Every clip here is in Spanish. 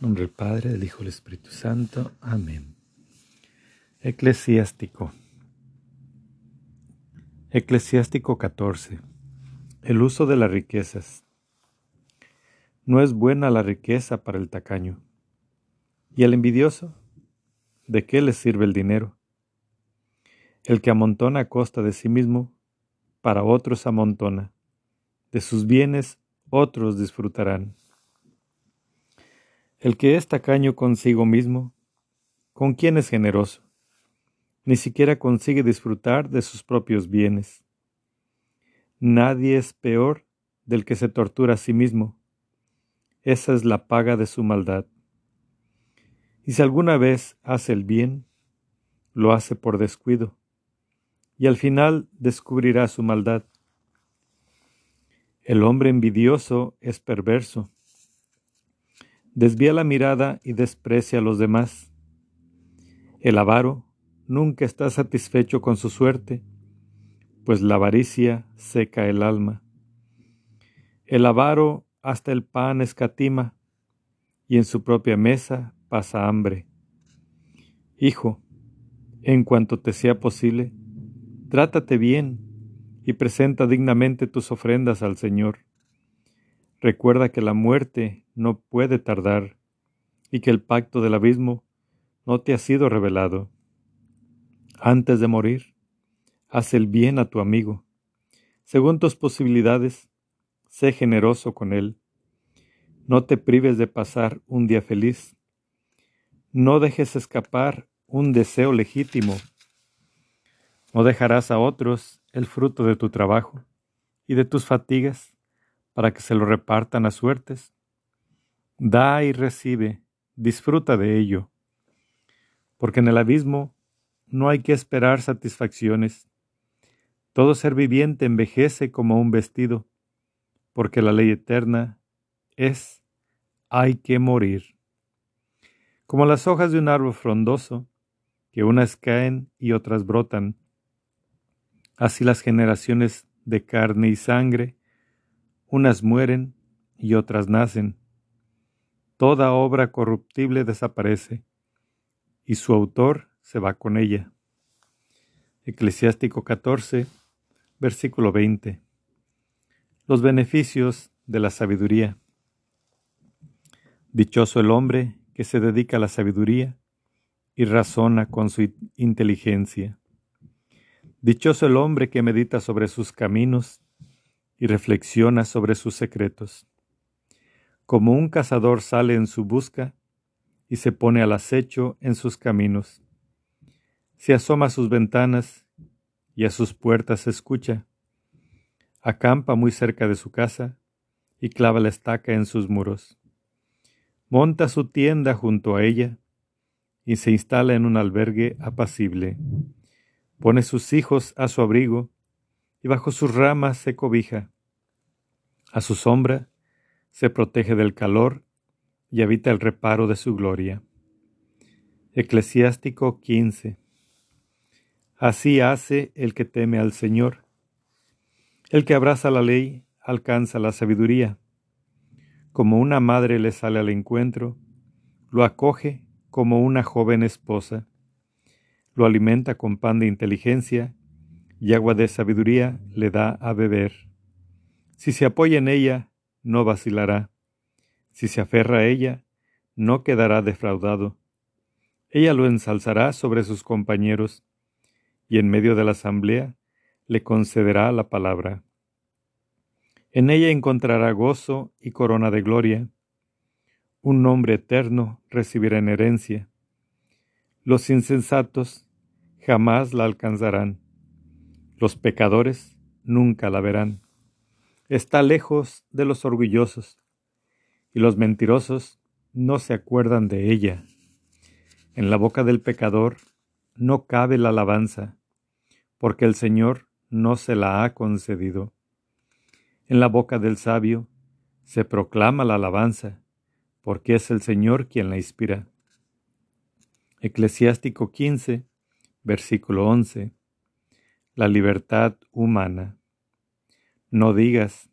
nombre del Padre, del Hijo y del Espíritu Santo. Amén. Eclesiástico. Eclesiástico 14. El uso de las riquezas. No es buena la riqueza para el tacaño. ¿Y el envidioso? ¿De qué le sirve el dinero? El que amontona a costa de sí mismo, para otros amontona. De sus bienes otros disfrutarán. El que es tacaño consigo mismo, ¿con quién es generoso? Ni siquiera consigue disfrutar de sus propios bienes. Nadie es peor del que se tortura a sí mismo. Esa es la paga de su maldad. Y si alguna vez hace el bien, lo hace por descuido, y al final descubrirá su maldad. El hombre envidioso es perverso desvía la mirada y desprecia a los demás. El avaro nunca está satisfecho con su suerte, pues la avaricia seca el alma. El avaro hasta el pan escatima, y en su propia mesa pasa hambre. Hijo, en cuanto te sea posible, trátate bien y presenta dignamente tus ofrendas al Señor. Recuerda que la muerte no puede tardar y que el pacto del abismo no te ha sido revelado. Antes de morir, haz el bien a tu amigo. Según tus posibilidades, sé generoso con él. No te prives de pasar un día feliz. No dejes escapar un deseo legítimo. No dejarás a otros el fruto de tu trabajo y de tus fatigas para que se lo repartan a suertes. Da y recibe, disfruta de ello, porque en el abismo no hay que esperar satisfacciones. Todo ser viviente envejece como un vestido, porque la ley eterna es hay que morir. Como las hojas de un árbol frondoso, que unas caen y otras brotan, así las generaciones de carne y sangre unas mueren y otras nacen. Toda obra corruptible desaparece y su autor se va con ella. Eclesiástico 14, versículo 20. Los beneficios de la sabiduría. Dichoso el hombre que se dedica a la sabiduría y razona con su inteligencia. Dichoso el hombre que medita sobre sus caminos y reflexiona sobre sus secretos. Como un cazador sale en su busca y se pone al acecho en sus caminos. Se asoma a sus ventanas y a sus puertas escucha. Acampa muy cerca de su casa y clava la estaca en sus muros. Monta su tienda junto a ella y se instala en un albergue apacible. Pone sus hijos a su abrigo y bajo sus ramas se cobija. A su sombra se protege del calor y habita el reparo de su gloria. Eclesiástico 15. Así hace el que teme al Señor. El que abraza la ley alcanza la sabiduría. Como una madre le sale al encuentro, lo acoge como una joven esposa. Lo alimenta con pan de inteligencia y agua de sabiduría le da a beber. Si se apoya en ella, no vacilará. Si se aferra a ella, no quedará defraudado. Ella lo ensalzará sobre sus compañeros, y en medio de la asamblea le concederá la palabra. En ella encontrará gozo y corona de gloria. Un nombre eterno recibirá en herencia. Los insensatos jamás la alcanzarán los pecadores nunca la verán. Está lejos de los orgullosos, y los mentirosos no se acuerdan de ella. En la boca del pecador no cabe la alabanza, porque el Señor no se la ha concedido. En la boca del sabio se proclama la alabanza, porque es el Señor quien la inspira. Eclesiástico 15, versículo 11 la libertad humana. No digas,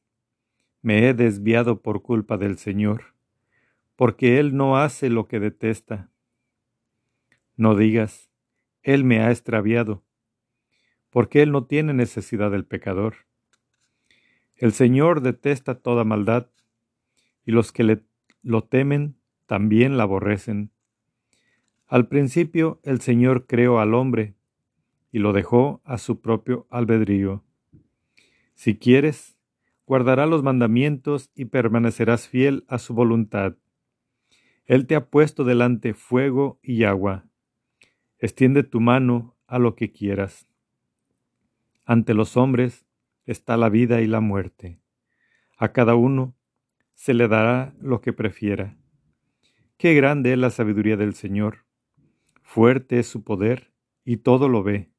me he desviado por culpa del Señor, porque Él no hace lo que detesta. No digas, Él me ha extraviado, porque Él no tiene necesidad del pecador. El Señor detesta toda maldad, y los que le, lo temen también la aborrecen. Al principio el Señor creó al hombre, y lo dejó a su propio albedrío. Si quieres, guardará los mandamientos y permanecerás fiel a su voluntad. Él te ha puesto delante fuego y agua. Extiende tu mano a lo que quieras. Ante los hombres está la vida y la muerte. A cada uno se le dará lo que prefiera. Qué grande es la sabiduría del Señor. Fuerte es su poder y todo lo ve.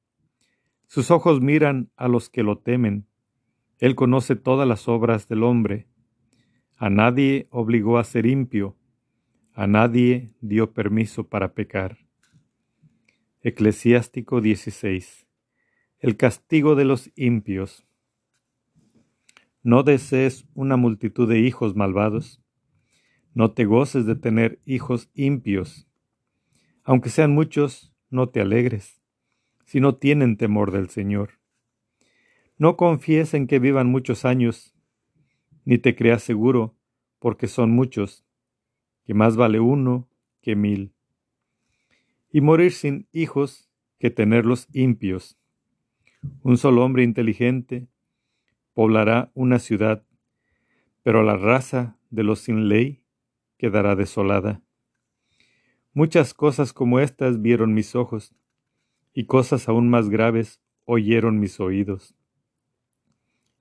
Sus ojos miran a los que lo temen. Él conoce todas las obras del hombre. A nadie obligó a ser impio. A nadie dio permiso para pecar. Eclesiástico 16. El castigo de los impios. No desees una multitud de hijos malvados. No te goces de tener hijos impios. Aunque sean muchos, no te alegres, si no tienen temor del Señor. No confíes en que vivan muchos años, ni te creas seguro, porque son muchos, que más vale uno que mil. Y morir sin hijos que tenerlos impios. Un solo hombre inteligente poblará una ciudad, pero la raza de los sin ley quedará desolada. Muchas cosas como estas vieron mis ojos, y cosas aún más graves oyeron mis oídos.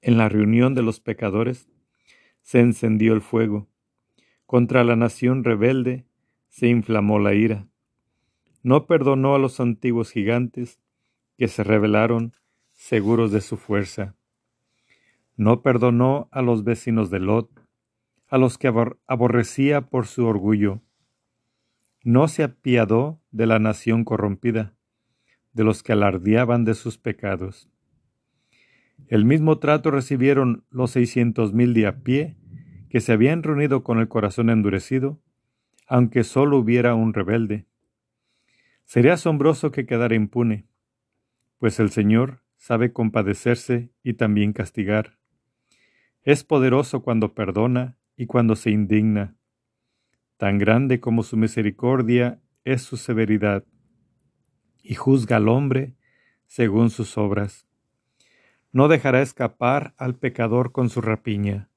En la reunión de los pecadores se encendió el fuego, contra la nación rebelde se inflamó la ira. No perdonó a los antiguos gigantes que se rebelaron seguros de su fuerza. No perdonó a los vecinos de Lot, a los que aborrecía por su orgullo. No se apiadó de la nación corrompida, de los que alardeaban de sus pecados. El mismo trato recibieron los seiscientos mil de a pie, que se habían reunido con el corazón endurecido, aunque solo hubiera un rebelde. Sería asombroso que quedara impune, pues el Señor sabe compadecerse y también castigar. Es poderoso cuando perdona y cuando se indigna. Tan grande como su misericordia es su severidad, y juzga al hombre según sus obras. No dejará escapar al pecador con su rapiña,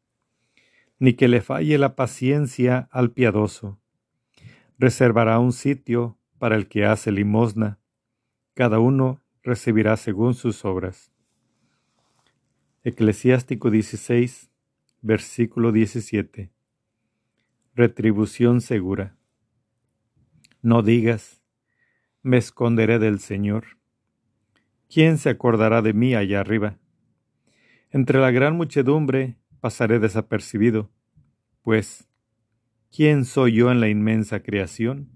ni que le falle la paciencia al piadoso. Reservará un sitio para el que hace limosna. Cada uno recibirá según sus obras. Eclesiástico 16, versículo 17. Retribución segura. No digas, me esconderé del Señor. ¿Quién se acordará de mí allá arriba? Entre la gran muchedumbre pasaré desapercibido, pues, ¿quién soy yo en la inmensa creación?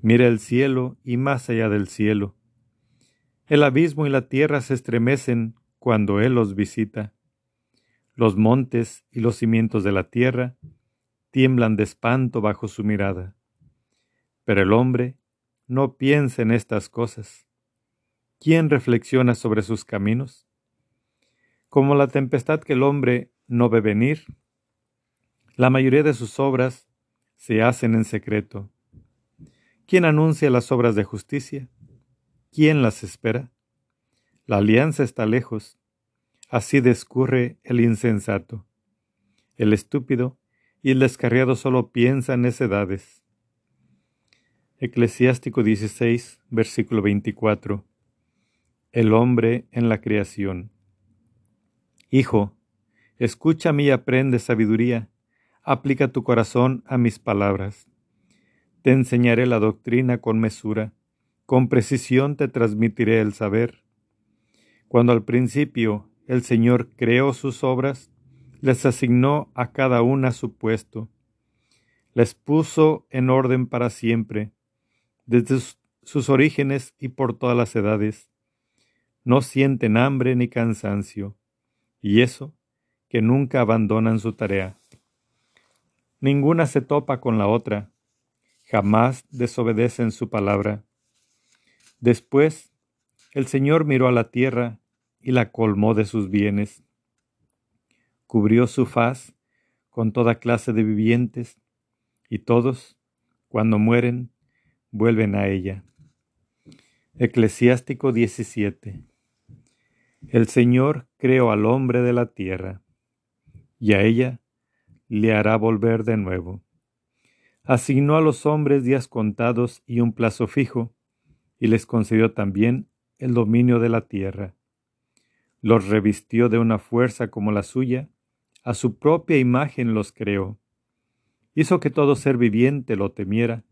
Mira el cielo y más allá del cielo. El abismo y la tierra se estremecen cuando Él los visita. Los montes y los cimientos de la tierra tiemblan de espanto bajo su mirada. Pero el hombre no piensa en estas cosas. ¿Quién reflexiona sobre sus caminos? Como la tempestad que el hombre no ve venir, la mayoría de sus obras se hacen en secreto. ¿Quién anuncia las obras de justicia? ¿Quién las espera? La alianza está lejos. Así descurre el insensato. El estúpido y el descarriado solo piensan necedades. Eclesiástico 16, versículo 24. El hombre en la creación. Hijo, escúchame y aprende sabiduría. Aplica tu corazón a mis palabras. Te enseñaré la doctrina con mesura. Con precisión te transmitiré el saber cuando al principio el Señor creó sus obras, les asignó a cada una su puesto, les puso en orden para siempre, desde sus orígenes y por todas las edades. No sienten hambre ni cansancio, y eso que nunca abandonan su tarea. Ninguna se topa con la otra, jamás desobedecen su palabra. Después, el Señor miró a la tierra y la colmó de sus bienes. Cubrió su faz con toda clase de vivientes, y todos, cuando mueren, vuelven a ella. Eclesiástico 17. El Señor creó al hombre de la tierra, y a ella le hará volver de nuevo. Asignó a los hombres días contados y un plazo fijo, y les concedió también el dominio de la tierra. Los revistió de una fuerza como la suya, a su propia imagen los creó. Hizo que todo ser viviente lo temiera,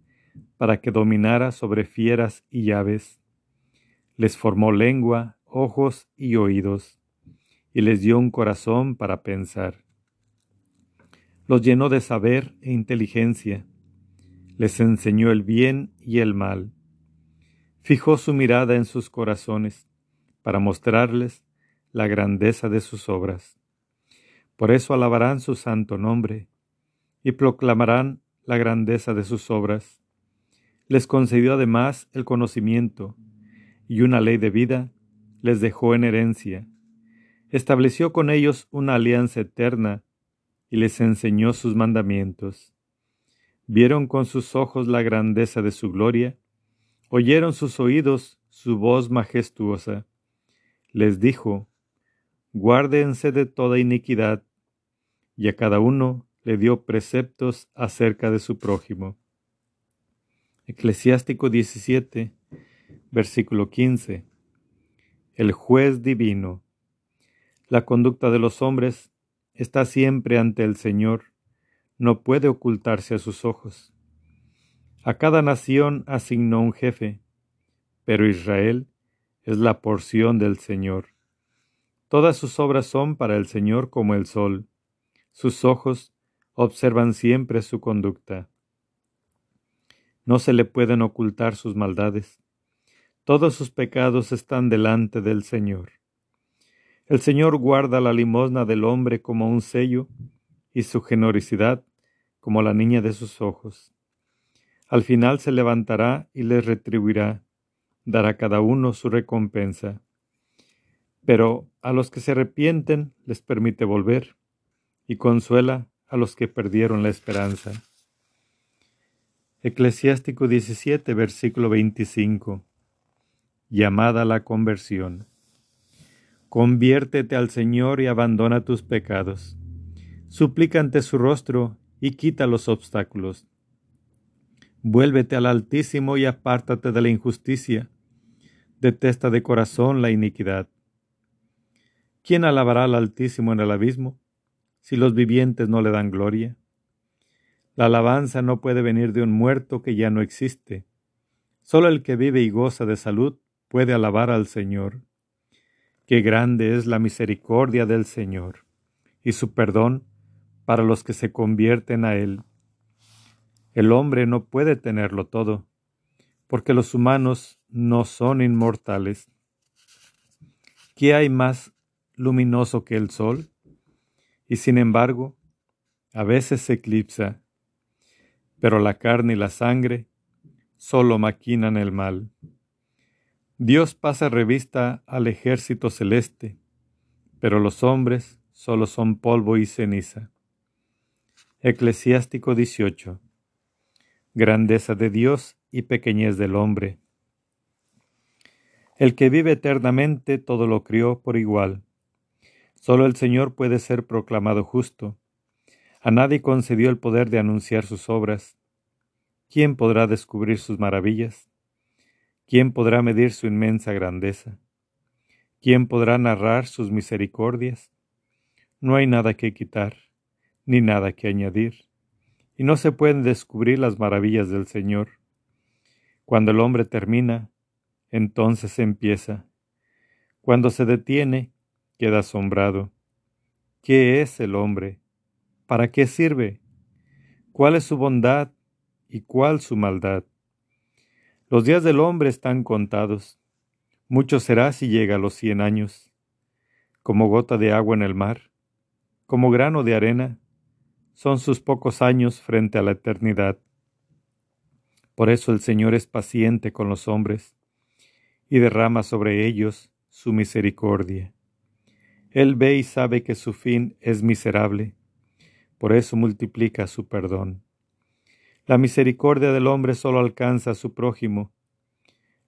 para que dominara sobre fieras y aves. Les formó lengua, ojos y oídos, y les dio un corazón para pensar los llenó de saber e inteligencia, les enseñó el bien y el mal, fijó su mirada en sus corazones para mostrarles la grandeza de sus obras. Por eso alabarán su santo nombre y proclamarán la grandeza de sus obras. Les concedió además el conocimiento y una ley de vida les dejó en herencia. Estableció con ellos una alianza eterna y les enseñó sus mandamientos. Vieron con sus ojos la grandeza de su gloria, oyeron sus oídos su voz majestuosa. Les dijo, Guárdense de toda iniquidad, y a cada uno le dio preceptos acerca de su prójimo. Eclesiástico 17, versículo 15. El juez divino. La conducta de los hombres está siempre ante el Señor, no puede ocultarse a sus ojos. A cada nación asignó un jefe, pero Israel es la porción del Señor. Todas sus obras son para el Señor como el sol. Sus ojos observan siempre su conducta. No se le pueden ocultar sus maldades. Todos sus pecados están delante del Señor. El Señor guarda la limosna del hombre como un sello y su generosidad como la niña de sus ojos. Al final se levantará y les retribuirá, dará cada uno su recompensa. Pero a los que se arrepienten les permite volver y consuela a los que perdieron la esperanza. Eclesiástico 17, versículo 25. Llamada la conversión. Conviértete al Señor y abandona tus pecados. Suplica ante su rostro y quita los obstáculos. Vuélvete al Altísimo y apártate de la injusticia. Detesta de corazón la iniquidad. ¿Quién alabará al Altísimo en el abismo si los vivientes no le dan gloria? La alabanza no puede venir de un muerto que ya no existe. Solo el que vive y goza de salud puede alabar al Señor. Qué grande es la misericordia del Señor y su perdón para los que se convierten a Él. El hombre no puede tenerlo todo, porque los humanos no son inmortales. ¿Qué hay más luminoso que el sol? Y sin embargo, a veces se eclipsa, pero la carne y la sangre solo maquinan el mal. Dios pasa revista al ejército celeste, pero los hombres solo son polvo y ceniza. Eclesiástico 18. Grandeza de Dios y pequeñez del hombre. El que vive eternamente todo lo crió por igual. Solo el Señor puede ser proclamado justo. A nadie concedió el poder de anunciar sus obras. ¿Quién podrá descubrir sus maravillas? ¿Quién podrá medir su inmensa grandeza? ¿Quién podrá narrar sus misericordias? No hay nada que quitar, ni nada que añadir, y no se pueden descubrir las maravillas del Señor. Cuando el hombre termina, entonces empieza. Cuando se detiene, queda asombrado. ¿Qué es el hombre? ¿Para qué sirve? ¿Cuál es su bondad y cuál su maldad? Los días del hombre están contados. Mucho será si llega a los cien años. Como gota de agua en el mar, como grano de arena, son sus pocos años frente a la eternidad. Por eso el Señor es paciente con los hombres y derrama sobre ellos su misericordia. Él ve y sabe que su fin es miserable, por eso multiplica su perdón. La misericordia del hombre solo alcanza a su prójimo.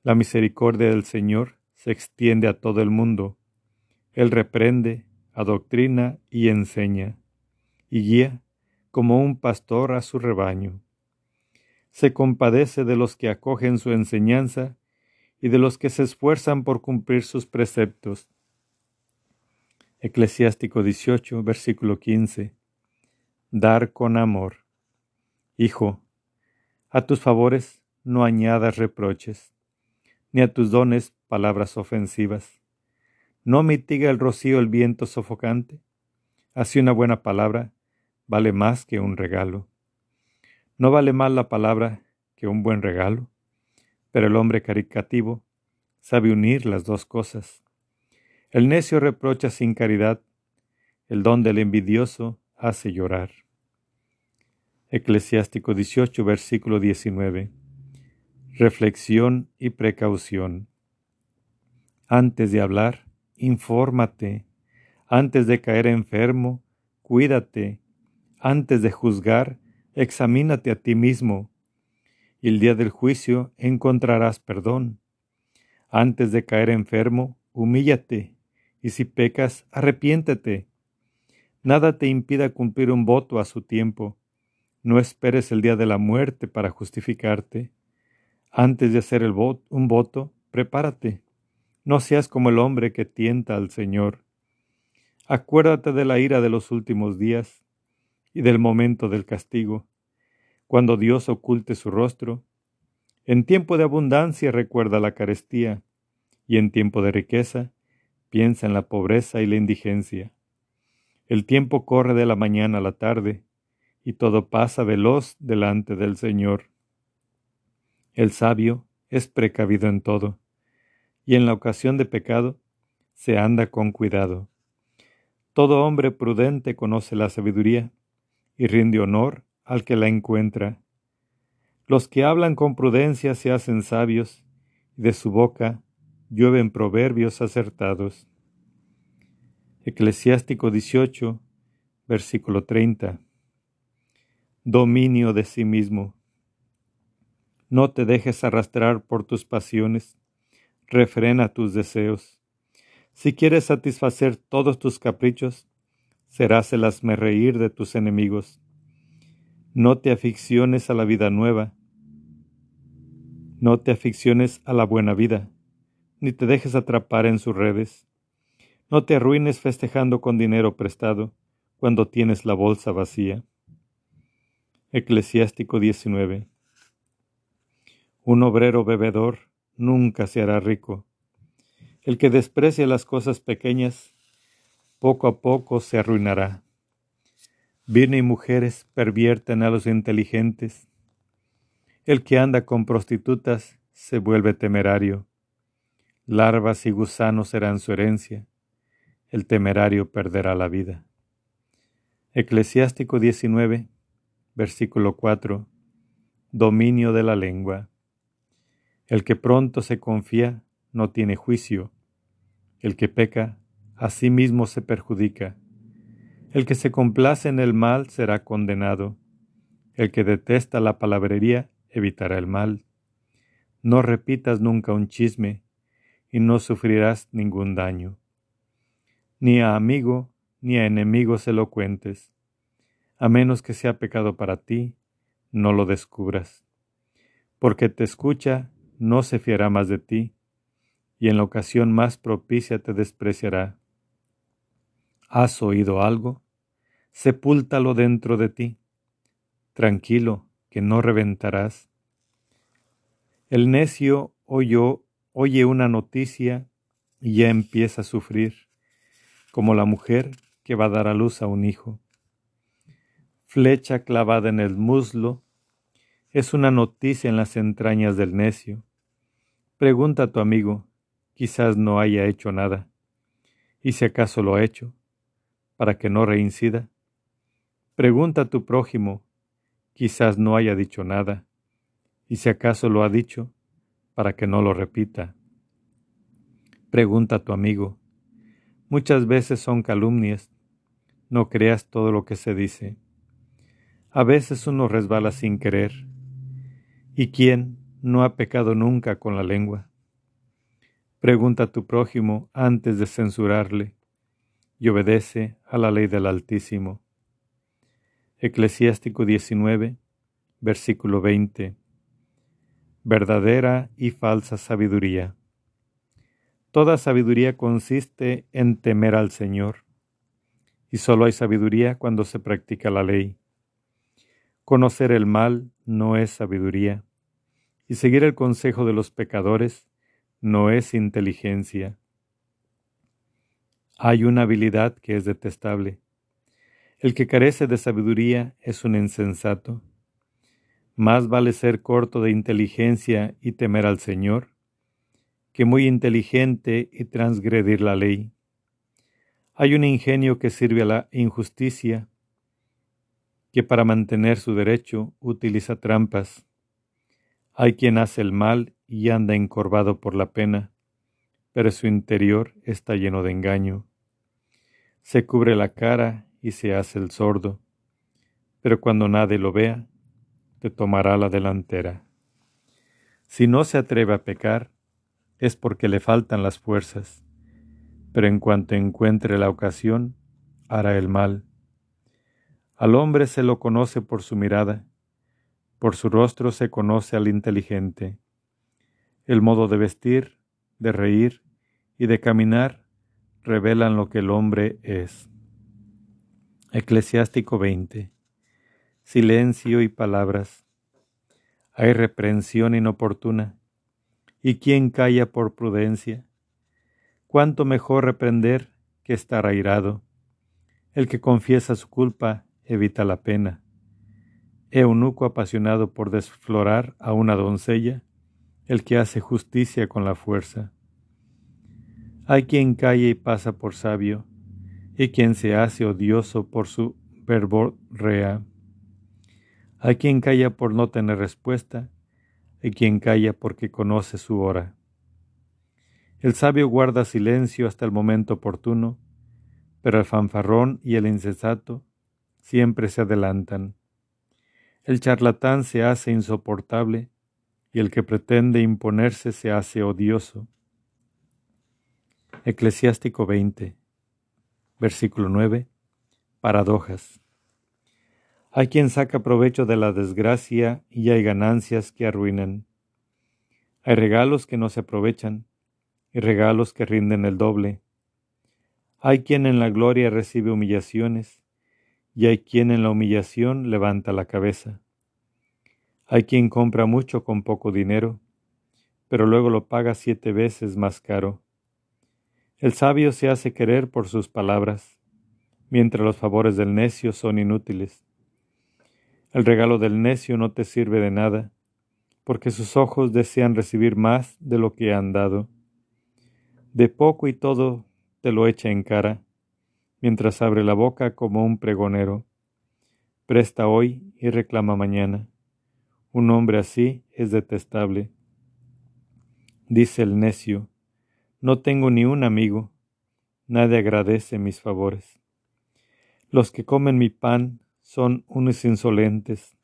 La misericordia del Señor se extiende a todo el mundo. Él reprende, adoctrina y enseña, y guía como un pastor a su rebaño se compadece de los que acogen su enseñanza y de los que se esfuerzan por cumplir sus preceptos. Eclesiástico 18, versículo 15. Dar con amor. Hijo, a tus favores no añadas reproches, ni a tus dones palabras ofensivas. No mitiga el rocío el viento sofocante. Así una buena palabra vale más que un regalo. No vale más la palabra que un buen regalo, pero el hombre caricativo sabe unir las dos cosas. El necio reprocha sin caridad, el don del envidioso hace llorar. Eclesiástico 18, versículo 19. Reflexión y precaución. Antes de hablar, infórmate. Antes de caer enfermo, cuídate. Antes de juzgar, examínate a ti mismo, y el día del juicio encontrarás perdón. Antes de caer enfermo, humíllate, y si pecas, arrepiéntete. Nada te impida cumplir un voto a su tiempo. No esperes el día de la muerte para justificarte. Antes de hacer el un voto, prepárate. No seas como el hombre que tienta al Señor. Acuérdate de la ira de los últimos días y del momento del castigo, cuando Dios oculte su rostro. En tiempo de abundancia recuerda la carestía, y en tiempo de riqueza piensa en la pobreza y la indigencia. El tiempo corre de la mañana a la tarde, y todo pasa veloz delante del Señor. El sabio es precavido en todo, y en la ocasión de pecado se anda con cuidado. Todo hombre prudente conoce la sabiduría, y rinde honor al que la encuentra. Los que hablan con prudencia se hacen sabios, y de su boca llueven proverbios acertados. Eclesiástico 18, versículo 30. Dominio de sí mismo. No te dejes arrastrar por tus pasiones, refrena tus deseos. Si quieres satisfacer todos tus caprichos, serás el reír de tus enemigos. No te aficiones a la vida nueva, no te aficiones a la buena vida, ni te dejes atrapar en sus redes. No te arruines festejando con dinero prestado cuando tienes la bolsa vacía. Eclesiástico 19. Un obrero bebedor nunca se hará rico. El que desprecia las cosas pequeñas poco a poco se arruinará. Vino y mujeres pervierten a los inteligentes. El que anda con prostitutas se vuelve temerario. Larvas y gusanos serán su herencia. El temerario perderá la vida. Eclesiástico 19, versículo 4. Dominio de la lengua. El que pronto se confía no tiene juicio. El que peca a sí mismo se perjudica. El que se complace en el mal será condenado. El que detesta la palabrería evitará el mal. No repitas nunca un chisme y no sufrirás ningún daño. Ni a amigo ni a enemigo se lo cuentes. A menos que sea pecado para ti, no lo descubras. Porque te escucha, no se fiará más de ti, y en la ocasión más propicia te despreciará. ¿Has oído algo? Sepúltalo dentro de ti. Tranquilo, que no reventarás. El necio oyó, oye una noticia y ya empieza a sufrir, como la mujer que va a dar a luz a un hijo. Flecha clavada en el muslo es una noticia en las entrañas del necio. Pregunta a tu amigo, quizás no haya hecho nada, y si acaso lo ha hecho, para que no reincida? Pregunta a tu prójimo, quizás no haya dicho nada, y si acaso lo ha dicho, para que no lo repita. Pregunta a tu amigo, muchas veces son calumnias, no creas todo lo que se dice. A veces uno resbala sin querer. ¿Y quién no ha pecado nunca con la lengua? Pregunta a tu prójimo antes de censurarle y obedece a la ley del Altísimo. Eclesiástico 19, versículo 20. Verdadera y falsa sabiduría. Toda sabiduría consiste en temer al Señor, y solo hay sabiduría cuando se practica la ley. Conocer el mal no es sabiduría, y seguir el consejo de los pecadores no es inteligencia. Hay una habilidad que es detestable. El que carece de sabiduría es un insensato. Más vale ser corto de inteligencia y temer al Señor, que muy inteligente y transgredir la ley. Hay un ingenio que sirve a la injusticia, que para mantener su derecho utiliza trampas. Hay quien hace el mal y anda encorvado por la pena, pero su interior está lleno de engaño. Se cubre la cara y se hace el sordo, pero cuando nadie lo vea, te tomará la delantera. Si no se atreve a pecar, es porque le faltan las fuerzas, pero en cuanto encuentre la ocasión, hará el mal al hombre se lo conoce por su mirada, por su rostro se conoce al inteligente. El modo de vestir, de reír y de caminar revelan lo que el hombre es. Eclesiástico 20. Silencio y palabras. Hay reprensión inoportuna. ¿Y quién calla por prudencia? Cuánto mejor reprender que estar airado. El que confiesa su culpa evita la pena. Eunuco apasionado por desflorar a una doncella, el que hace justicia con la fuerza. Hay quien calle y pasa por sabio, y quien se hace odioso por su verborrea. Hay quien calla por no tener respuesta, y quien calla porque conoce su hora. El sabio guarda silencio hasta el momento oportuno, pero el fanfarrón y el insensato siempre se adelantan. El charlatán se hace insoportable y el que pretende imponerse se hace odioso. Eclesiástico 20, versículo 9. Paradojas. Hay quien saca provecho de la desgracia y hay ganancias que arruinan. Hay regalos que no se aprovechan y regalos que rinden el doble. Hay quien en la gloria recibe humillaciones y hay quien en la humillación levanta la cabeza. Hay quien compra mucho con poco dinero, pero luego lo paga siete veces más caro. El sabio se hace querer por sus palabras, mientras los favores del necio son inútiles. El regalo del necio no te sirve de nada, porque sus ojos desean recibir más de lo que han dado. De poco y todo te lo echa en cara mientras abre la boca como un pregonero. Presta hoy y reclama mañana. Un hombre así es detestable. Dice el necio, no tengo ni un amigo, nadie agradece mis favores. Los que comen mi pan son unos insolentes.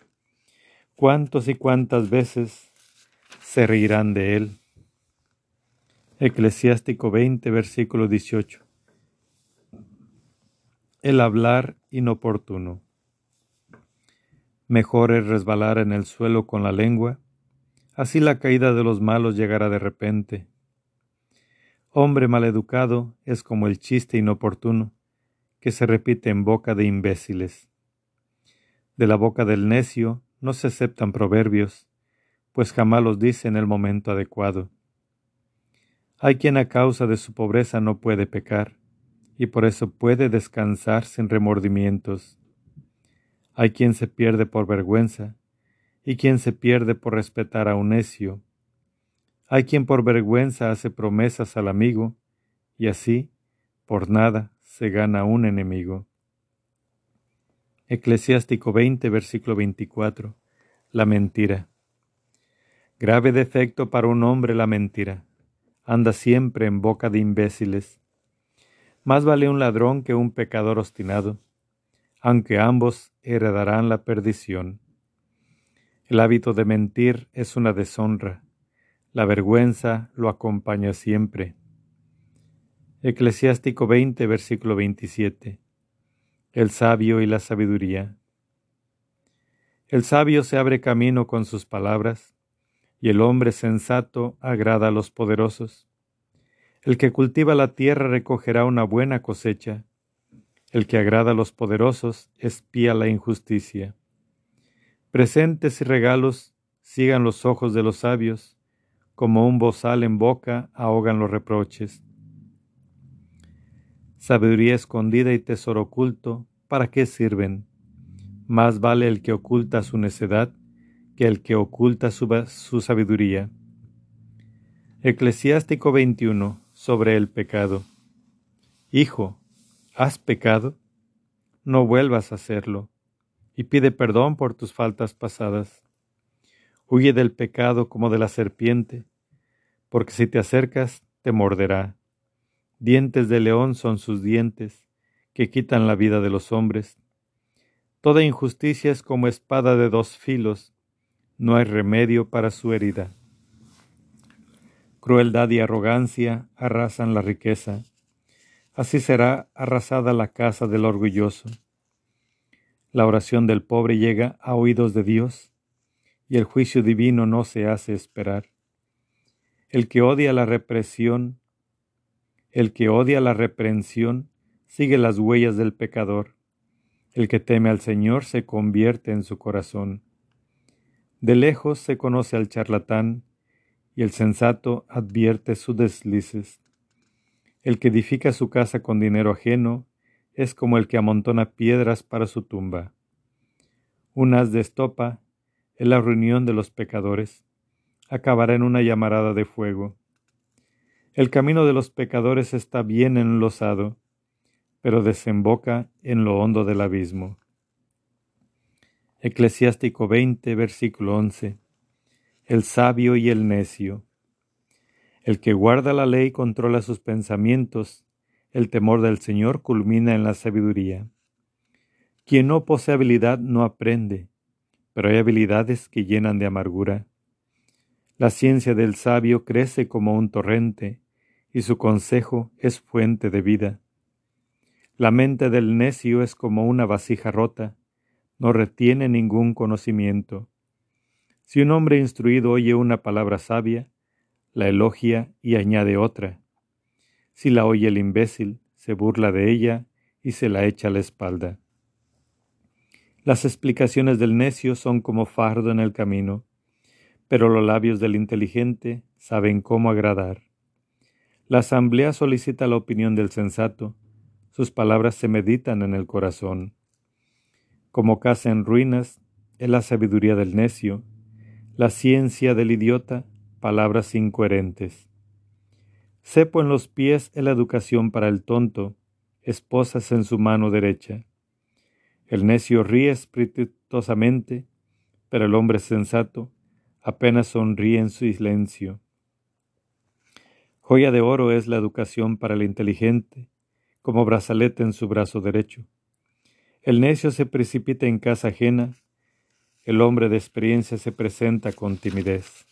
¿Cuántos y cuántas veces se reirán de él? Eclesiástico 20, versículo 18 el hablar inoportuno. Mejor es resbalar en el suelo con la lengua, así la caída de los malos llegará de repente. Hombre maleducado es como el chiste inoportuno que se repite en boca de imbéciles. De la boca del necio no se aceptan proverbios, pues jamás los dice en el momento adecuado. Hay quien a causa de su pobreza no puede pecar, y por eso puede descansar sin remordimientos. Hay quien se pierde por vergüenza y quien se pierde por respetar a un necio. Hay quien por vergüenza hace promesas al amigo y así, por nada, se gana un enemigo. Eclesiástico 20, versículo 24. La mentira. Grave defecto para un hombre la mentira. Anda siempre en boca de imbéciles. Más vale un ladrón que un pecador obstinado, aunque ambos heredarán la perdición. El hábito de mentir es una deshonra. La vergüenza lo acompaña siempre. Eclesiástico 20, versículo 27. El sabio y la sabiduría. El sabio se abre camino con sus palabras, y el hombre sensato agrada a los poderosos. El que cultiva la tierra recogerá una buena cosecha. El que agrada a los poderosos espía la injusticia. Presentes y regalos sigan los ojos de los sabios, como un bozal en boca ahogan los reproches. Sabiduría escondida y tesoro oculto, ¿para qué sirven? Más vale el que oculta su necedad que el que oculta su, su sabiduría. Eclesiástico 21 sobre el pecado. Hijo, ¿has pecado? No vuelvas a hacerlo, y pide perdón por tus faltas pasadas. Huye del pecado como de la serpiente, porque si te acercas te morderá. Dientes de león son sus dientes, que quitan la vida de los hombres. Toda injusticia es como espada de dos filos, no hay remedio para su herida. Crueldad y arrogancia arrasan la riqueza. Así será arrasada la casa del orgulloso. La oración del pobre llega a oídos de Dios, y el juicio divino no se hace esperar. El que odia la represión, el que odia la reprensión, sigue las huellas del pecador. El que teme al Señor se convierte en su corazón. De lejos se conoce al charlatán, y el sensato advierte sus deslices. El que edifica su casa con dinero ajeno es como el que amontona piedras para su tumba. Un haz de estopa es la reunión de los pecadores, acabará en una llamarada de fuego. El camino de los pecadores está bien enlosado, pero desemboca en lo hondo del abismo. Eclesiástico 20, versículo 11 el sabio y el necio. El que guarda la ley controla sus pensamientos, el temor del Señor culmina en la sabiduría. Quien no posee habilidad no aprende, pero hay habilidades que llenan de amargura. La ciencia del sabio crece como un torrente, y su consejo es fuente de vida. La mente del necio es como una vasija rota, no retiene ningún conocimiento. Si un hombre instruido oye una palabra sabia, la elogia y añade otra. Si la oye el imbécil, se burla de ella y se la echa a la espalda. Las explicaciones del necio son como fardo en el camino, pero los labios del inteligente saben cómo agradar. La asamblea solicita la opinión del sensato, sus palabras se meditan en el corazón. Como casa en ruinas es la sabiduría del necio, la ciencia del idiota, palabras incoherentes. Cepo en los pies es la educación para el tonto, esposas en su mano derecha. El necio ríe espiritosamente, pero el hombre sensato apenas sonríe en su silencio. Joya de oro es la educación para el inteligente, como brazalete en su brazo derecho. El necio se precipita en casa ajena, el hombre de experiencia se presenta con timidez.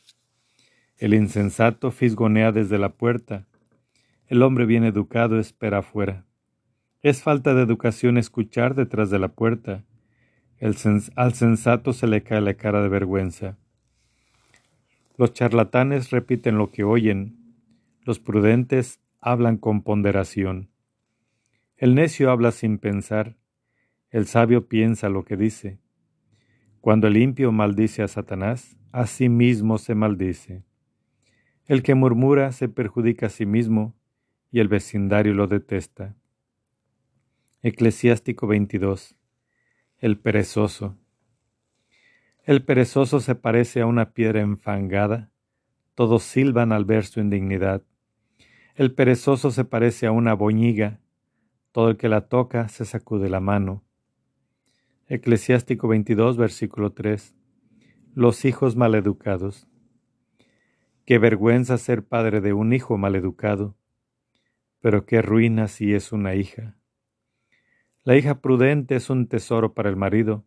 El insensato fisgonea desde la puerta. El hombre bien educado espera afuera. Es falta de educación escuchar detrás de la puerta. al sensato se le cae la cara de vergüenza. Los charlatanes repiten lo que oyen. Los prudentes hablan con ponderación. El necio habla sin pensar. El sabio piensa lo que dice. Cuando el impio maldice a Satanás, a sí mismo se maldice. El que murmura se perjudica a sí mismo y el vecindario lo detesta. Eclesiástico 22. El perezoso. El perezoso se parece a una piedra enfangada. Todos silban al ver su indignidad. El perezoso se parece a una boñiga. Todo el que la toca se sacude la mano. Eclesiástico 22, versículo 3. Los hijos maleducados. Qué vergüenza ser padre de un hijo maleducado, pero qué ruina si es una hija. La hija prudente es un tesoro para el marido,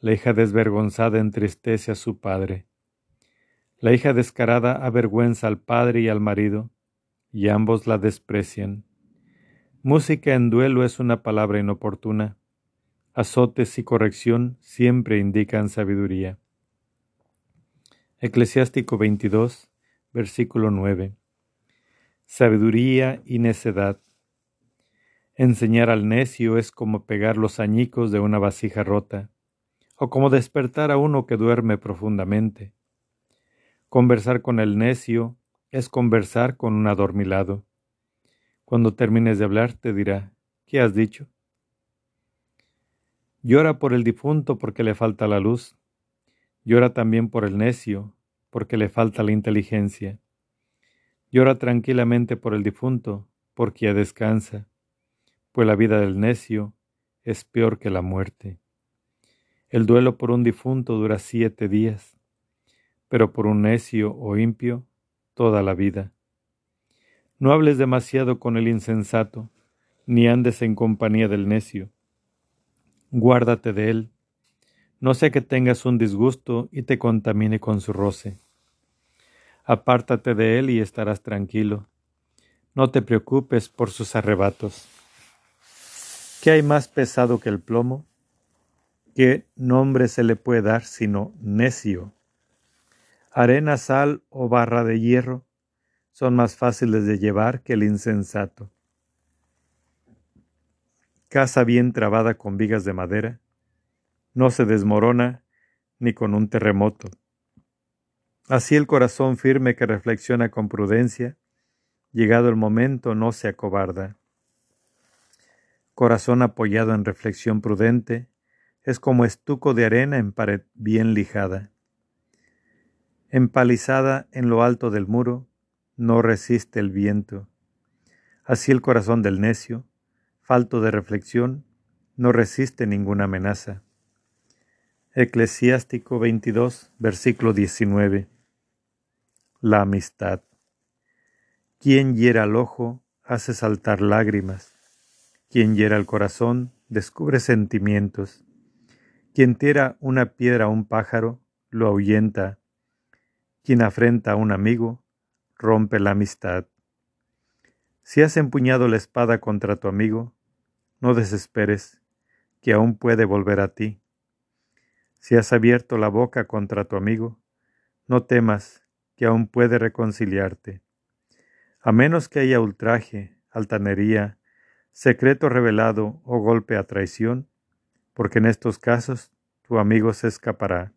la hija desvergonzada entristece a su padre. La hija descarada avergüenza al padre y al marido, y ambos la desprecian. Música en duelo es una palabra inoportuna. Azotes y corrección siempre indican sabiduría. Eclesiástico 22, versículo 9. Sabiduría y necedad. Enseñar al necio es como pegar los añicos de una vasija rota, o como despertar a uno que duerme profundamente. Conversar con el necio es conversar con un adormilado. Cuando termines de hablar te dirá, ¿qué has dicho? Llora por el difunto porque le falta la luz, Llora también por el necio, porque le falta la inteligencia. Llora tranquilamente por el difunto, porque descansa, pues la vida del necio es peor que la muerte. El duelo por un difunto dura siete días, pero por un necio o impio toda la vida. No hables demasiado con el insensato, ni andes en compañía del necio. Guárdate de él, no sea que tengas un disgusto y te contamine con su roce. Apártate de él y estarás tranquilo. No te preocupes por sus arrebatos. ¿Qué hay más pesado que el plomo? ¿Qué nombre se le puede dar sino necio? Arena, sal o barra de hierro son más fáciles de llevar que el insensato. Casa bien trabada con vigas de madera no se desmorona ni con un terremoto. Así el corazón firme que reflexiona con prudencia, llegado el momento no se acobarda. Corazón apoyado en reflexión prudente, es como estuco de arena en pared bien lijada. Empalizada en lo alto del muro, no resiste el viento. Así el corazón del necio, falto de reflexión, no resiste ninguna amenaza. Eclesiástico 22, versículo 19. La amistad. Quien hiera al ojo hace saltar lágrimas. Quien hiera al corazón descubre sentimientos. Quien tira una piedra a un pájaro lo ahuyenta. Quien afrenta a un amigo rompe la amistad. Si has empuñado la espada contra tu amigo, no desesperes, que aún puede volver a ti si has abierto la boca contra tu amigo, no temas, que aún puede reconciliarte. A menos que haya ultraje, altanería, secreto revelado o golpe a traición, porque en estos casos tu amigo se escapará.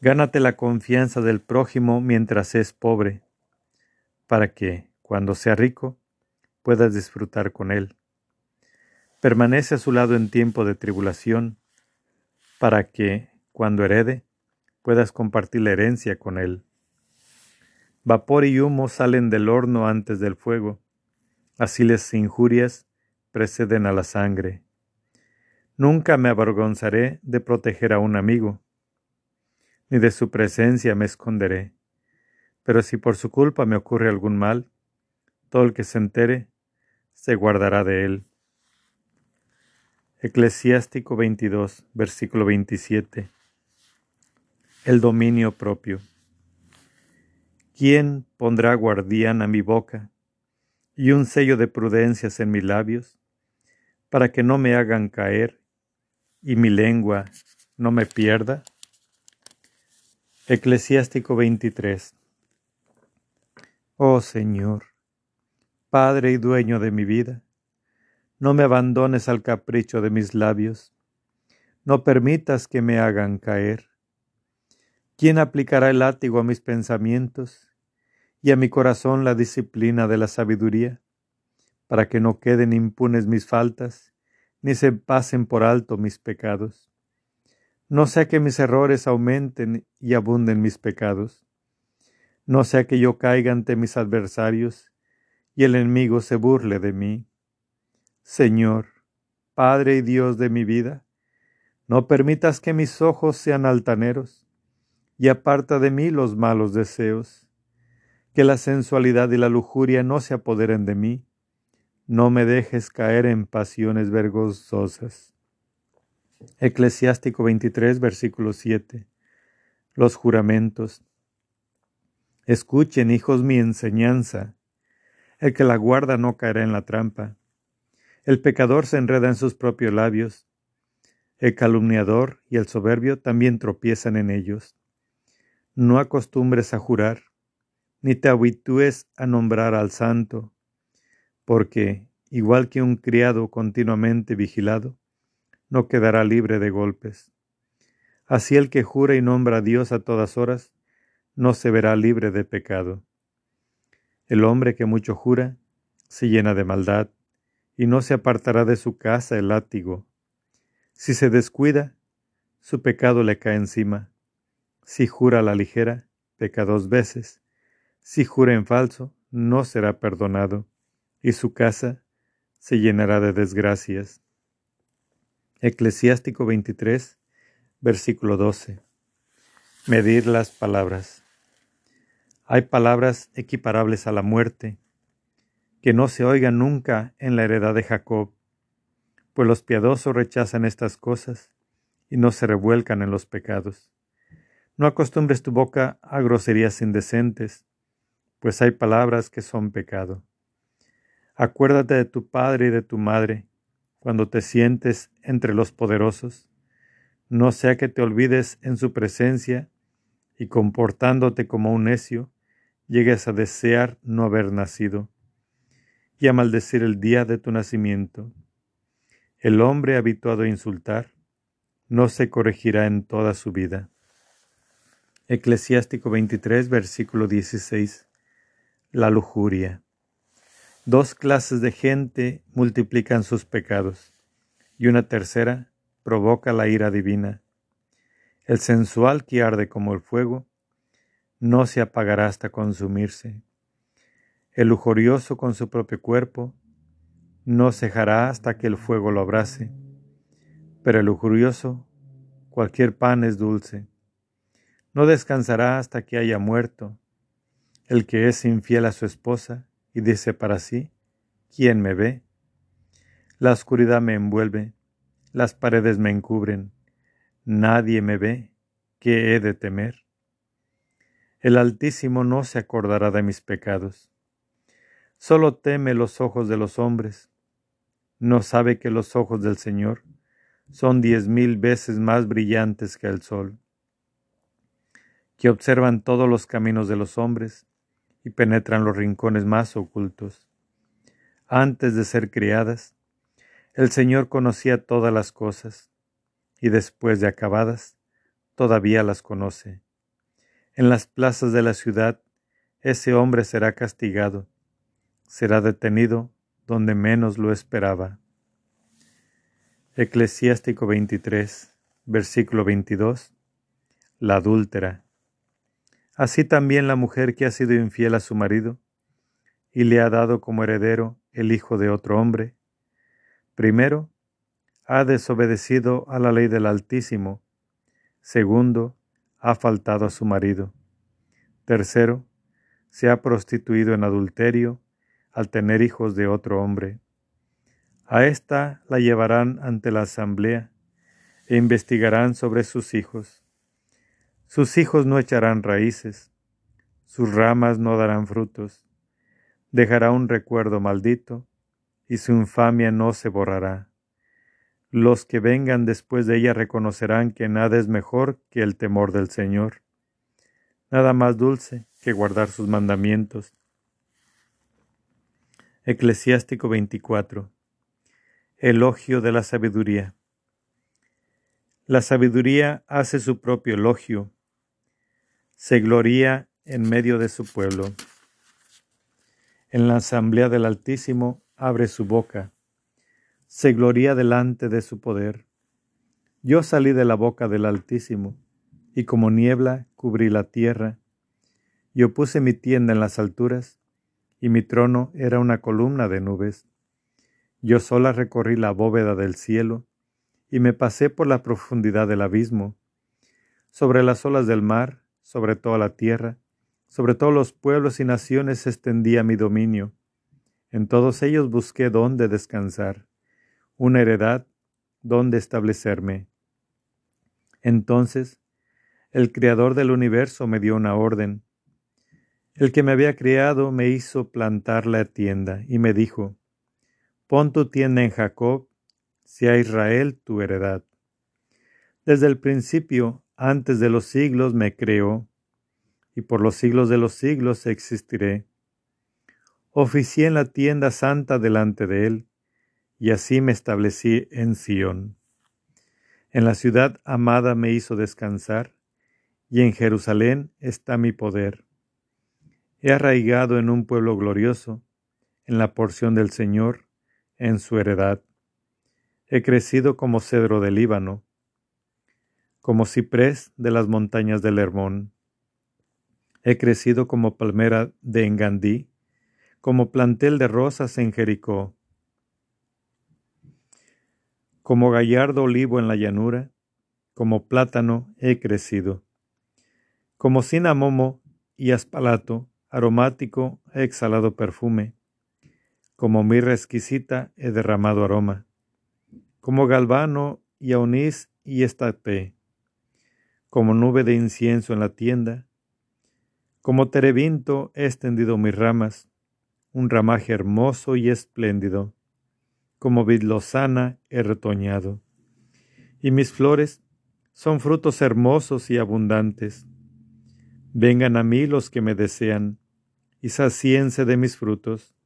Gánate la confianza del prójimo mientras es pobre, para que, cuando sea rico, puedas disfrutar con él. Permanece a su lado en tiempo de tribulación, para que, cuando herede, puedas compartir la herencia con él. Vapor y humo salen del horno antes del fuego, así las injurias preceden a la sangre. Nunca me avergonzaré de proteger a un amigo, ni de su presencia me esconderé. Pero si por su culpa me ocurre algún mal, todo el que se entere se guardará de él. Eclesiástico 22, versículo 27. El dominio propio. ¿Quién pondrá guardián a mi boca y un sello de prudencias en mis labios, para que no me hagan caer y mi lengua no me pierda? Eclesiástico 23. Oh Señor, Padre y dueño de mi vida, no me abandones al capricho de mis labios. No permitas que me hagan caer. ¿Quién aplicará el látigo a mis pensamientos y a mi corazón la disciplina de la sabiduría, para que no queden impunes mis faltas, ni se pasen por alto mis pecados? No sea que mis errores aumenten y abunden mis pecados. No sea que yo caiga ante mis adversarios y el enemigo se burle de mí. Señor, Padre y Dios de mi vida, no permitas que mis ojos sean altaneros, y aparta de mí los malos deseos, que la sensualidad y la lujuria no se apoderen de mí, no me dejes caer en pasiones vergonzosas. Eclesiástico 23, versículo 7. Los juramentos. Escuchen, hijos, mi enseñanza. El que la guarda no caerá en la trampa. El pecador se enreda en sus propios labios. El calumniador y el soberbio también tropiezan en ellos. No acostumbres a jurar, ni te habitúes a nombrar al santo, porque, igual que un criado continuamente vigilado, no quedará libre de golpes. Así el que jura y nombra a Dios a todas horas, no se verá libre de pecado. El hombre que mucho jura, se llena de maldad, y no se apartará de su casa el látigo. Si se descuida, su pecado le cae encima. Si jura a la ligera, peca dos veces. Si jura en falso, no será perdonado, y su casa se llenará de desgracias. Eclesiástico 23, versículo 12. Medir las palabras. Hay palabras equiparables a la muerte, que no se oigan nunca en la heredad de Jacob, pues los piadosos rechazan estas cosas y no se revuelcan en los pecados. No acostumbres tu boca a groserías indecentes, pues hay palabras que son pecado. Acuérdate de tu padre y de tu madre cuando te sientes entre los poderosos, no sea que te olvides en su presencia y comportándote como un necio, llegues a desear no haber nacido y a maldecir el día de tu nacimiento. El hombre habituado a insultar no se corregirá en toda su vida. Eclesiástico 23, versículo 16. La lujuria. Dos clases de gente multiplican sus pecados, y una tercera provoca la ira divina. El sensual que arde como el fuego no se apagará hasta consumirse. El lujurioso con su propio cuerpo no cejará hasta que el fuego lo abrace. Pero el lujurioso, cualquier pan es dulce. No descansará hasta que haya muerto. El que es infiel a su esposa y dice para sí, ¿quién me ve? La oscuridad me envuelve, las paredes me encubren, nadie me ve, ¿qué he de temer? El Altísimo no se acordará de mis pecados. Solo teme los ojos de los hombres. No sabe que los ojos del Señor son diez mil veces más brillantes que el sol, que observan todos los caminos de los hombres y penetran los rincones más ocultos. Antes de ser criadas, el Señor conocía todas las cosas, y después de acabadas, todavía las conoce. En las plazas de la ciudad, ese hombre será castigado, será detenido donde menos lo esperaba. Eclesiástico 23, versículo 22. La adúltera. Así también la mujer que ha sido infiel a su marido y le ha dado como heredero el hijo de otro hombre, primero, ha desobedecido a la ley del Altísimo, segundo, ha faltado a su marido, tercero, se ha prostituido en adulterio al tener hijos de otro hombre. A ésta la llevarán ante la asamblea e investigarán sobre sus hijos sus hijos no echarán raíces, sus ramas no darán frutos. Dejará un recuerdo maldito, y su infamia no se borrará. Los que vengan después de ella reconocerán que nada es mejor que el temor del Señor, nada más dulce que guardar sus mandamientos. Eclesiástico 24. Elogio de la sabiduría. La sabiduría hace su propio elogio se gloría en medio de su pueblo. En la asamblea del Altísimo abre su boca, se gloría delante de su poder. Yo salí de la boca del Altísimo, y como niebla cubrí la tierra. Yo puse mi tienda en las alturas, y mi trono era una columna de nubes. Yo sola recorrí la bóveda del cielo y me pasé por la profundidad del abismo. Sobre las olas del mar, sobre toda la tierra, sobre todos los pueblos y naciones extendía mi dominio. En todos ellos busqué dónde descansar, una heredad dónde establecerme. Entonces, el Creador del universo me dio una orden. El que me había criado me hizo plantar la tienda y me dijo, Pon tu tienda en Jacob, sea Israel tu heredad. Desde el principio, antes de los siglos, me creó, y por los siglos de los siglos existiré. Oficié en la tienda santa delante de él, y así me establecí en Sión. En la ciudad amada me hizo descansar, y en Jerusalén está mi poder. He arraigado en un pueblo glorioso, en la porción del Señor, en su heredad. He crecido como cedro del Líbano, como ciprés de las montañas del Hermón. He crecido como palmera de Engandí, como plantel de rosas en Jericó como gallardo olivo en la llanura, como plátano he crecido. Como cinamomo y aspalato, aromático he exhalado perfume. Como mirra exquisita he derramado aroma. Como galvano y aunís y estapé. Como nube de incienso en la tienda. Como terebinto he extendido mis ramas, un ramaje hermoso y espléndido como vid lozana he retoñado. Y mis flores son frutos hermosos y abundantes. Vengan a mí los que me desean, y saciense de mis frutos,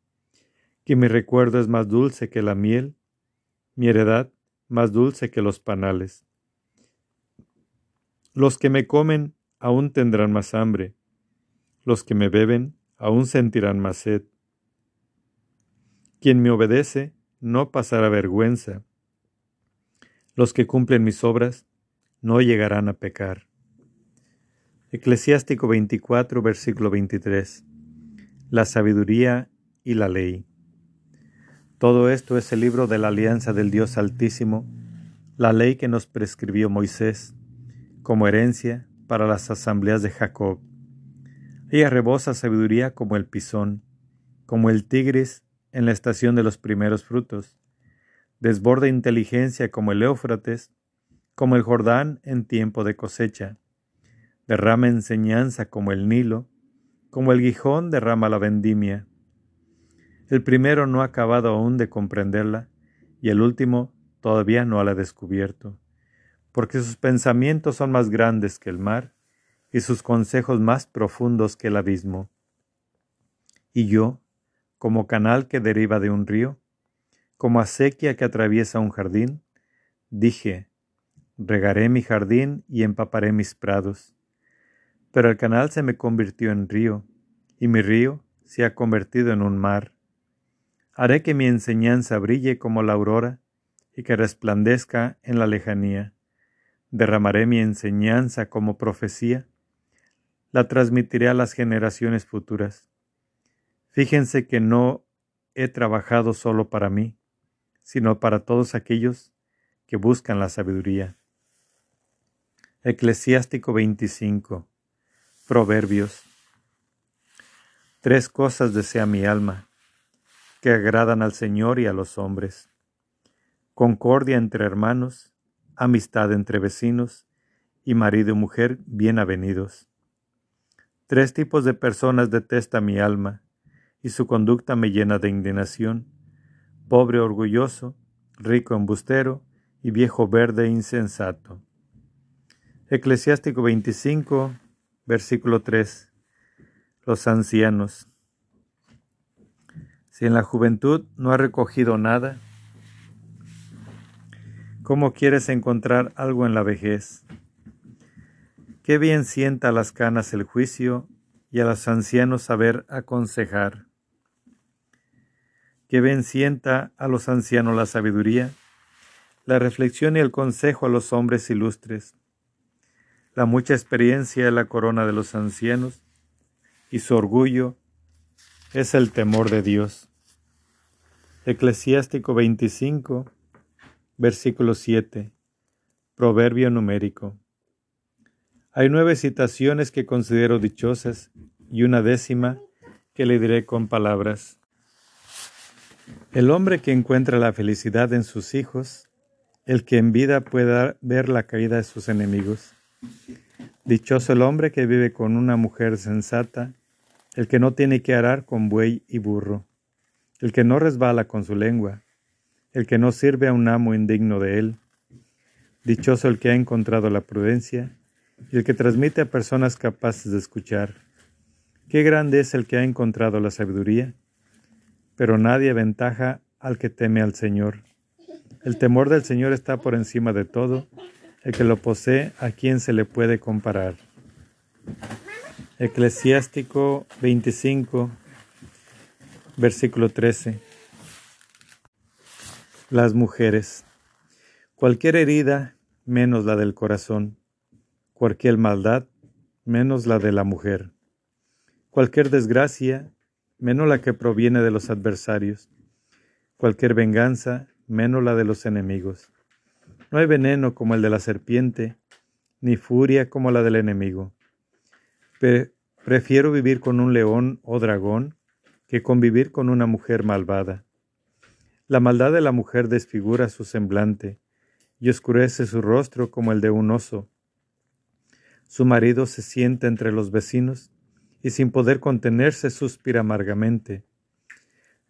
que mi recuerdo es más dulce que la miel, mi heredad más dulce que los panales. Los que me comen aún tendrán más hambre, los que me beben aún sentirán más sed. Quien me obedece no pasará vergüenza. Los que cumplen mis obras no llegarán a pecar. Eclesiástico 24, versículo 23. La sabiduría y la ley. Todo esto es el libro de la alianza del Dios Altísimo, la ley que nos prescribió Moisés, como herencia para las asambleas de Jacob. Ella rebosa sabiduría como el pisón, como el tigris en la estación de los primeros frutos. Desborda inteligencia como el Éufrates, como el Jordán en tiempo de cosecha. Derrama enseñanza como el Nilo, como el Gijón derrama la vendimia. El primero no ha acabado aún de comprenderla, y el último todavía no la ha descubierto, porque sus pensamientos son más grandes que el mar, y sus consejos más profundos que el abismo. Y yo, como canal que deriva de un río, como acequia que atraviesa un jardín, dije, regaré mi jardín y empaparé mis prados. Pero el canal se me convirtió en río, y mi río se ha convertido en un mar. Haré que mi enseñanza brille como la aurora y que resplandezca en la lejanía. Derramaré mi enseñanza como profecía, la transmitiré a las generaciones futuras. Fíjense que no he trabajado solo para mí, sino para todos aquellos que buscan la sabiduría. Eclesiástico 25. Proverbios. Tres cosas desea mi alma, que agradan al Señor y a los hombres. Concordia entre hermanos, amistad entre vecinos, y marido y mujer bien avenidos. Tres tipos de personas detesta mi alma, y su conducta me llena de indignación. Pobre orgulloso, rico embustero y viejo verde insensato. Eclesiástico 25, versículo 3. Los ancianos. Si en la juventud no ha recogido nada, ¿cómo quieres encontrar algo en la vejez? Qué bien sienta a las canas el juicio y a los ancianos saber aconsejar que ven sienta a los ancianos la sabiduría, la reflexión y el consejo a los hombres ilustres. La mucha experiencia es la corona de los ancianos, y su orgullo es el temor de Dios. Eclesiástico 25, versículo 7. Proverbio numérico. Hay nueve citaciones que considero dichosas y una décima que le diré con palabras. El hombre que encuentra la felicidad en sus hijos, el que en vida pueda ver la caída de sus enemigos. Dichoso el hombre que vive con una mujer sensata, el que no tiene que arar con buey y burro, el que no resbala con su lengua, el que no sirve a un amo indigno de él. Dichoso el que ha encontrado la prudencia y el que transmite a personas capaces de escuchar. Qué grande es el que ha encontrado la sabiduría, pero nadie aventaja al que teme al Señor. El temor del Señor está por encima de todo, el que lo posee, ¿a quién se le puede comparar? Eclesiástico 25, versículo 13. Las mujeres. Cualquier herida, menos la del corazón. Cualquier maldad, menos la de la mujer. Cualquier desgracia, menos la que proviene de los adversarios. Cualquier venganza, menos la de los enemigos. No hay veneno como el de la serpiente, ni furia como la del enemigo. prefiero vivir con un león o dragón que convivir con una mujer malvada. La maldad de la mujer desfigura su semblante y oscurece su rostro como el de un oso. Su marido se sienta entre los vecinos y sin poder contenerse suspira amargamente.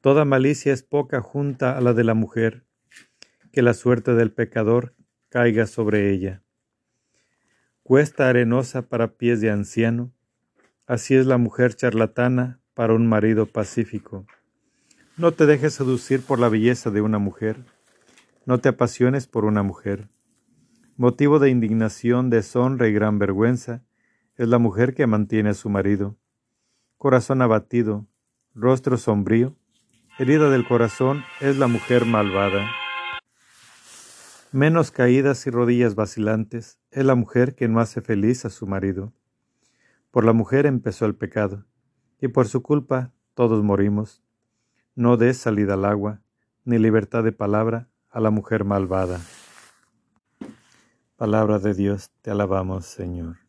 Toda malicia es poca junta a la de la mujer, que la suerte del pecador caiga sobre ella. Cuesta arenosa para pies de anciano, así es la mujer charlatana para un marido pacífico. No te dejes seducir por la belleza de una mujer, no te apasiones por una mujer. Motivo de indignación, deshonra y gran vergüenza es la mujer que mantiene a su marido. Corazón abatido, rostro sombrío, herida del corazón es la mujer malvada. Menos caídas y rodillas vacilantes es la mujer que no hace feliz a su marido. Por la mujer empezó el pecado, y por su culpa todos morimos. No des salida al agua, ni libertad de palabra a la mujer malvada. Palabra de Dios, te alabamos, Señor.